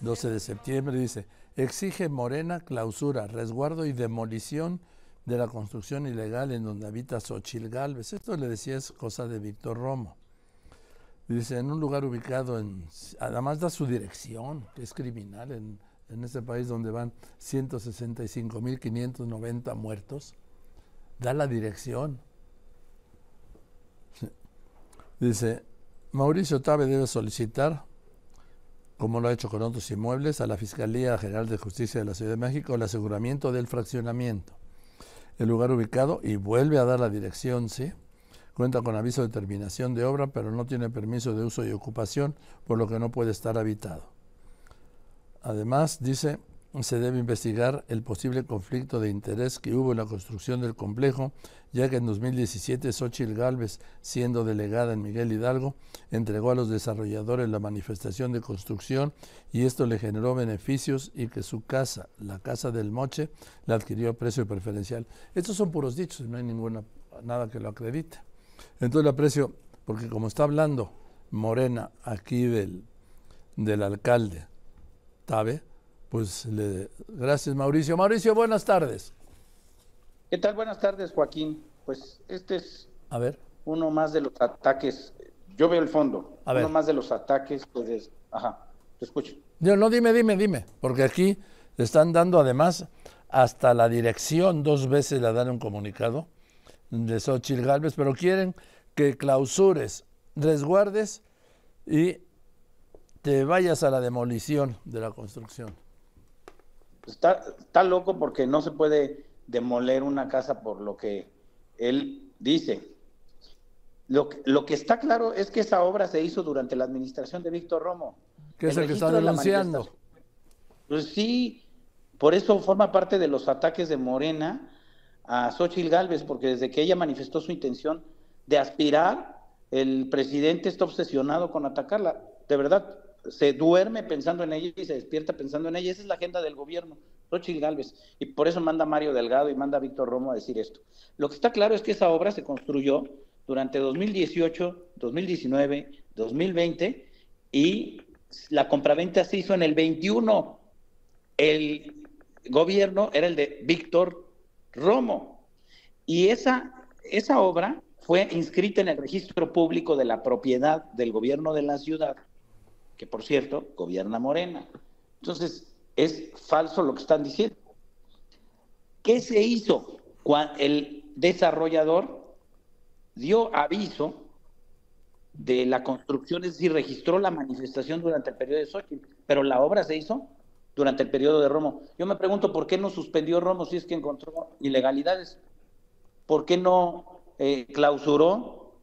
12 de septiembre, dice, exige Morena clausura, resguardo y demolición de la construcción ilegal en donde habita Xochil Gálvez. Esto le decía es cosa de Víctor Romo. Dice, en un lugar ubicado en, además da su dirección, que es criminal en, en este país donde van 165.590 muertos, da la dirección. Dice, Mauricio Tabe debe solicitar, como lo ha hecho con otros inmuebles, a la Fiscalía General de Justicia de la Ciudad de México el aseguramiento del fraccionamiento. El lugar ubicado y vuelve a dar la dirección, ¿sí? Cuenta con aviso de terminación de obra, pero no tiene permiso de uso y ocupación, por lo que no puede estar habitado. Además, dice, se debe investigar el posible conflicto de interés que hubo en la construcción del complejo, ya que en 2017 Xochitl Galvez, siendo delegada en Miguel Hidalgo, entregó a los desarrolladores la manifestación de construcción y esto le generó beneficios y que su casa, la casa del Moche, la adquirió a precio preferencial. Estos son puros dichos, no hay ninguna nada que lo acredite. Entonces le aprecio, porque como está hablando Morena aquí del, del alcalde Tabe, pues le, gracias Mauricio. Mauricio, buenas tardes. ¿Qué tal? Buenas tardes, Joaquín. Pues este es A ver. uno más de los ataques. Yo veo el fondo. A ver. Uno más de los ataques. Pues, ajá, te escucho. No, no, dime, dime, dime, porque aquí le están dando además hasta la dirección, dos veces le dan un comunicado de Xochitl Galvez, pero quieren que clausures, resguardes y te vayas a la demolición de la construcción. Está, está loco porque no se puede demoler una casa por lo que él dice. Lo, que- lo que está claro es que esa obra se hizo durante la administración de Víctor Romo. Que es el que está de denunciando. manifestación. Pues sí, por eso forma parte de los ataques de Morena a Xochitl Gálvez, porque desde que ella manifestó su intención de aspirar, el presidente está obsesionado con atacarla. De verdad, se duerme pensando en ella y se despierta pensando en ella. Esa es la agenda del gobierno, Xochitl Gálvez. Y por eso manda Mario Delgado y manda Víctor Romo a decir esto. Lo que está claro es que esa obra se construyó durante 2018, 2019, 2020 y la compraventa se hizo en el 21. El gobierno era el de Víctor Romo. Y esa, esa obra fue inscrita en el registro público de la propiedad del gobierno de la ciudad, que por cierto, gobierna Morena. Entonces, es falso lo que están diciendo. ¿Qué se hizo? El desarrollador dio aviso de la construcción, es decir, registró la manifestación durante el periodo de Xochitl, pero la obra se hizo durante el periodo de Romo. Yo me pregunto por qué no suspendió Romo si es que encontró ilegalidades. ¿Por qué no eh, clausuró?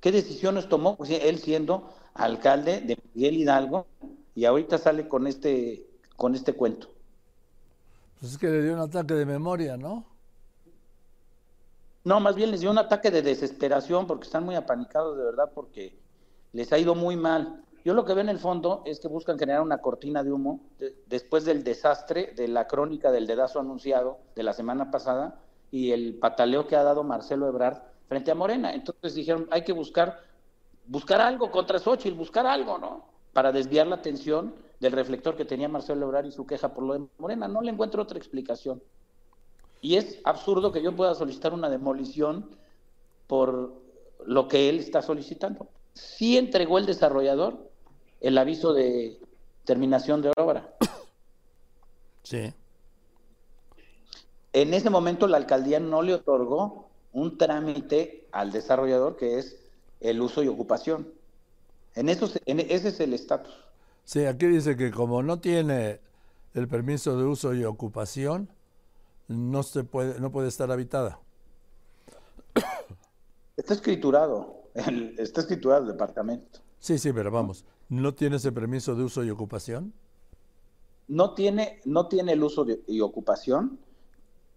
¿Qué decisiones tomó? Pues él siendo alcalde de Miguel Hidalgo y ahorita sale con este con este cuento. Pues es que le dio un ataque de memoria, ¿no? No, más bien les dio un ataque de desesperación porque están muy apanicados de verdad porque les ha ido muy mal. Yo lo que veo en el fondo es que buscan generar una cortina de humo de- después del desastre de la crónica del dedazo anunciado de la semana pasada y el pataleo que ha dado Marcelo Ebrard frente a Morena. Entonces dijeron, hay que buscar buscar algo contra Xochitl, buscar algo, ¿no? Para desviar la atención del reflector que tenía Marcelo Ebrard y su queja por lo de Morena. No le encuentro otra explicación. Y es absurdo que yo pueda solicitar una demolición por lo que él está solicitando. Sí entregó el desarrollador el aviso de terminación de obra. Sí. En ese momento la alcaldía no le otorgó un trámite al desarrollador que es el uso y ocupación. En eso se- en ese es el estatus. Sí, aquí dice que como no tiene el permiso de uso y ocupación, no se puede, no puede estar habitada. Está escriturado, el- está escriturado el departamento. Sí, sí, pero vamos, ¿no tiene ese permiso de uso y ocupación? No tiene, no tiene el uso de- y ocupación,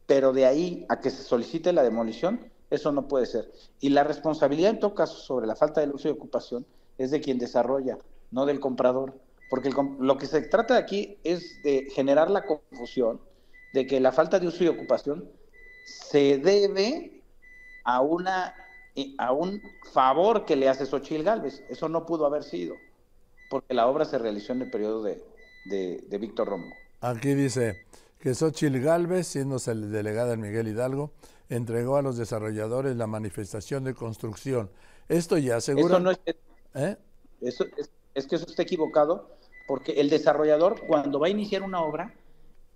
pero de ahí a que se solicite la demolición, eso no puede ser. Y la responsabilidad en todo caso sobre la falta del uso y ocupación es de quien desarrolla, no del comprador. Porque el lo que se trata aquí es de generar la confusión de que la falta de uso y ocupación se debe a una a un favor que le hace Xochitl Galvez. Eso no pudo haber sido, porque la obra se realizó en el periodo de, de, de Víctor Romo. Aquí dice que Xochitl Galvez, siendo delegada en Miguel Hidalgo, entregó a los desarrolladores la manifestación de construcción. Esto ya asegura... Eso no es, ¿Eh? eso, es, es que eso está equivocado, porque el desarrollador cuando va a iniciar una obra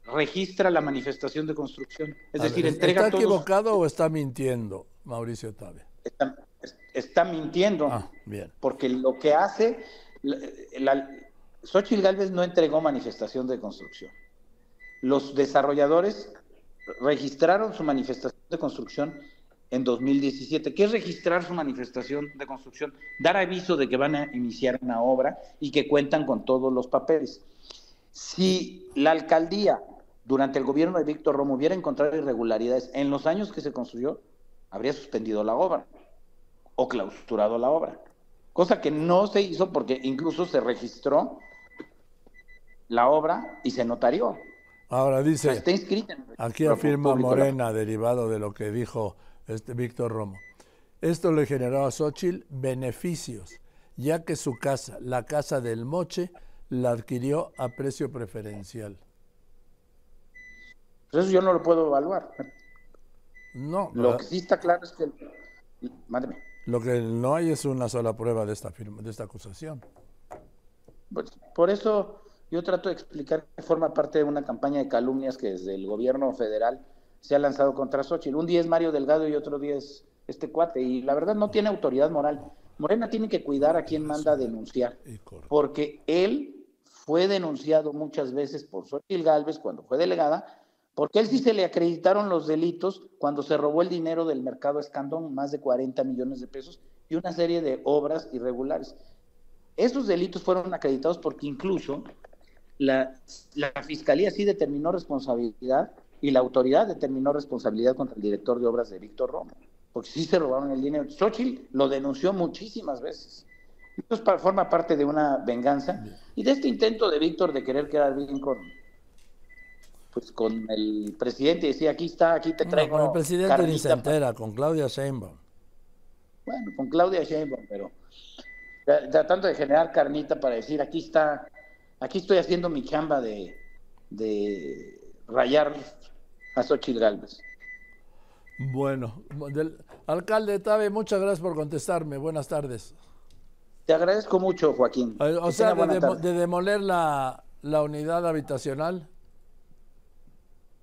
registra la manifestación de construcción. Es decir, entrega ¿Está equivocado o está mintiendo Mauricio Tabe? Está, está mintiendo. Ah, bien. Porque lo que hace, la, la, Xochitl Galvez no entregó manifestación de construcción. Los desarrolladores registraron su manifestación de construcción en 2017. ¿Qué es registrar su manifestación de construcción? Dar aviso de que van a iniciar una obra y que cuentan con todos los papeles. Si la alcaldía durante el gobierno de Víctor Romo hubiera encontrado irregularidades en los años que se construyó, habría suspendido la obra o clausurado la obra. Cosa que no se hizo porque incluso se registró la obra y se notarió. Ahora dice, o sea, está inscrita en aquí afirma Morena, derivado de lo que dijo este Víctor Romo. Esto le generó a Xochitl beneficios, ya que su casa, la casa del Moche, la adquirió a precio preferencial. Pues eso yo no lo puedo evaluar. No. Lo que sí está claro es que... Mándeme. Lo que no hay es una sola prueba de esta, firma, de esta acusación. Pues por eso yo trato de explicar que forma parte de una campaña de calumnias que desde el gobierno federal se ha lanzado contra Xochitl. Un día es Mario Delgado y otro día es este cuate. Y la verdad no tiene autoridad moral. Morena tiene que cuidar a quien manda a denunciar. Porque él fue denunciado muchas veces por Xochitl Galvez cuando fue delegada porque él sí se le acreditaron los delitos cuando se robó el dinero del mercado Escandón, más de 40 millones de pesos, y una serie de obras irregulares. Esos delitos fueron acreditados porque incluso la, la Fiscalía sí determinó responsabilidad y la autoridad determinó responsabilidad contra el director de obras de Víctor Romo, porque sí se robaron el dinero. Xochitl lo denunció muchísimas veces. Esto forma parte de una venganza y de este intento de Víctor de querer quedar bien con, pues con el presidente y decía, aquí está, aquí te traigo. No, con el presidente ni se entera, con Claudia Sheinbaum. Bueno, con Claudia Sheinbaum, pero tratando de generar carnita para decir, aquí está, aquí estoy haciendo mi chamba de, de rayar a Xochitl Galvez. Bueno, del, alcalde Tabe, muchas gracias por contestarme. Buenas tardes. Te agradezco mucho, Joaquín. O, sea, de, de, de, demoler la, la unidad habitacional.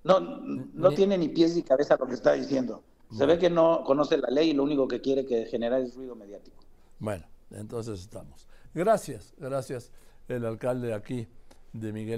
No, no tiene ni pies ni cabeza lo que está diciendo. Se ve que no conoce la ley y lo único que quiere que generar es ruido mediático. Bueno, entonces estamos. Gracias, gracias el alcalde aquí de Miguel.